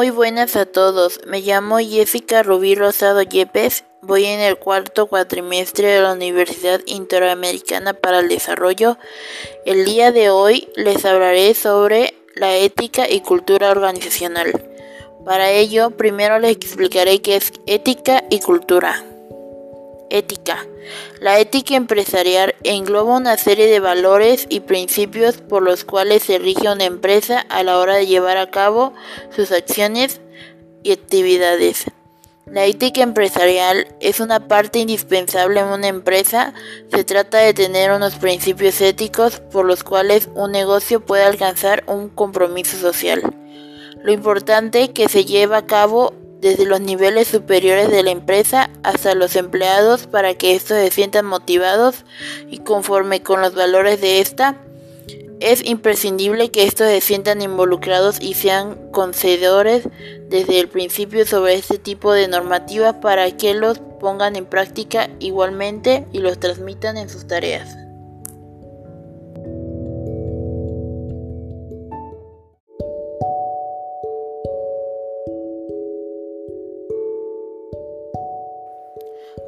Muy buenas a todos, me llamo Jessica Rubí Rosado Yepes, voy en el cuarto cuatrimestre de la Universidad Interamericana para el Desarrollo. El día de hoy les hablaré sobre la ética y cultura organizacional. Para ello, primero les explicaré qué es ética y cultura. Ética. La ética empresarial engloba una serie de valores y principios por los cuales se rige una empresa a la hora de llevar a cabo sus acciones y actividades. La ética empresarial es una parte indispensable en una empresa. Se trata de tener unos principios éticos por los cuales un negocio puede alcanzar un compromiso social. Lo importante que se lleva a cabo desde los niveles superiores de la empresa hasta los empleados para que estos se sientan motivados y conforme con los valores de esta. Es imprescindible que estos se sientan involucrados y sean concedores desde el principio sobre este tipo de normativas para que los pongan en práctica igualmente y los transmitan en sus tareas.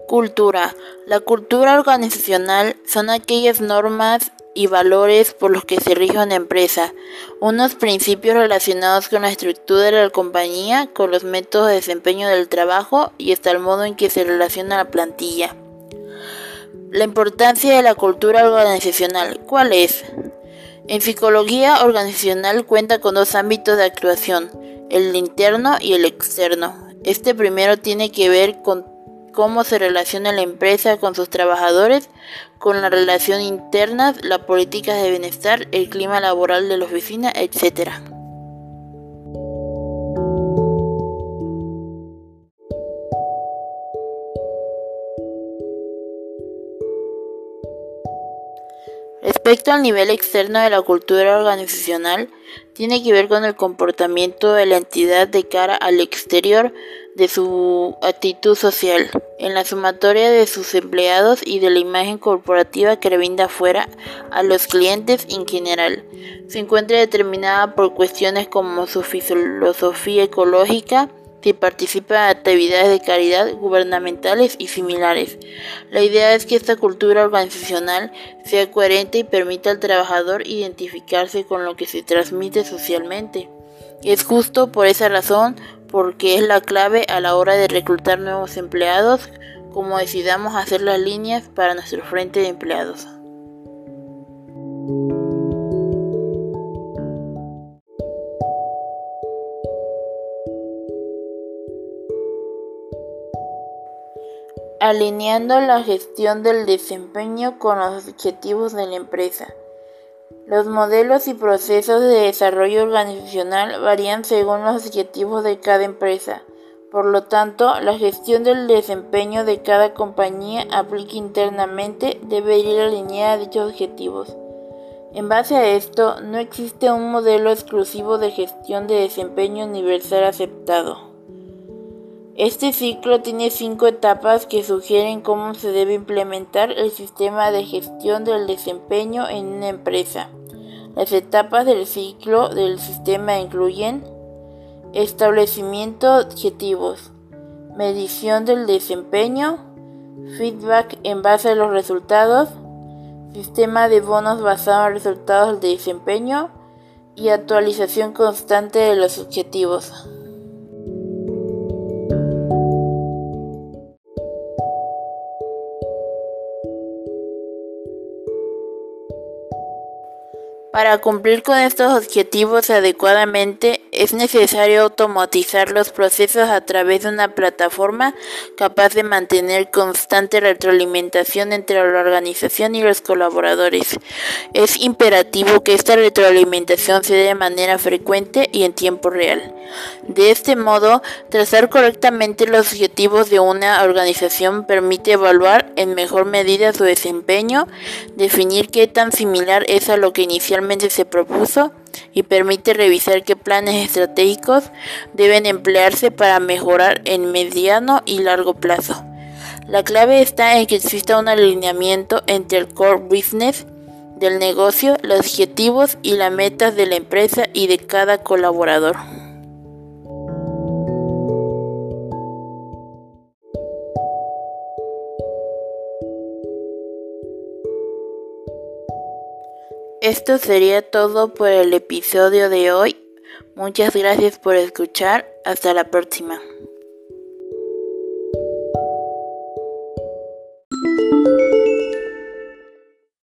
Cultura. La cultura organizacional son aquellas normas y valores por los que se rige una empresa, unos principios relacionados con la estructura de la compañía, con los métodos de desempeño del trabajo y hasta el modo en que se relaciona la plantilla. La importancia de la cultura organizacional. ¿Cuál es? En psicología organizacional cuenta con dos ámbitos de actuación, el interno y el externo. Este primero tiene que ver con cómo se relaciona la empresa con sus trabajadores, con la relación interna, la política de bienestar, el clima laboral de la oficina, etc. Respecto al nivel externo de la cultura organizacional, tiene que ver con el comportamiento de la entidad de cara al exterior, de su actitud social, en la sumatoria de sus empleados y de la imagen corporativa que brinda afuera a los clientes en general. Se encuentra determinada por cuestiones como su filosofía ecológica, si participa en actividades de caridad gubernamentales y similares. La idea es que esta cultura organizacional sea coherente y permita al trabajador identificarse con lo que se transmite socialmente. Es justo por esa razón porque es la clave a la hora de reclutar nuevos empleados, como decidamos hacer las líneas para nuestro frente de empleados. Alineando la gestión del desempeño con los objetivos de la empresa. Los modelos y procesos de desarrollo organizacional varían según los objetivos de cada empresa. Por lo tanto, la gestión del desempeño de cada compañía aplica internamente debe ir alineada a dichos objetivos. En base a esto, no existe un modelo exclusivo de gestión de desempeño universal aceptado. Este ciclo tiene cinco etapas que sugieren cómo se debe implementar el sistema de gestión del desempeño en una empresa. Las etapas del ciclo del sistema incluyen establecimiento de objetivos, medición del desempeño, feedback en base a los resultados, sistema de bonos basado en resultados del desempeño y actualización constante de los objetivos. Para cumplir con estos objetivos adecuadamente es necesario automatizar los procesos a través de una plataforma capaz de mantener constante retroalimentación entre la organización y los colaboradores. Es imperativo que esta retroalimentación se dé de manera frecuente y en tiempo real. De este modo, trazar correctamente los objetivos de una organización permite evaluar en mejor medida su desempeño, definir qué tan similar es a lo que inicialmente se propuso, y permite revisar qué planes estratégicos deben emplearse para mejorar en mediano y largo plazo. La clave está en que exista un alineamiento entre el core business del negocio, los objetivos y las metas de la empresa y de cada colaborador. Esto sería todo por el episodio de hoy. Muchas gracias por escuchar. Hasta la próxima.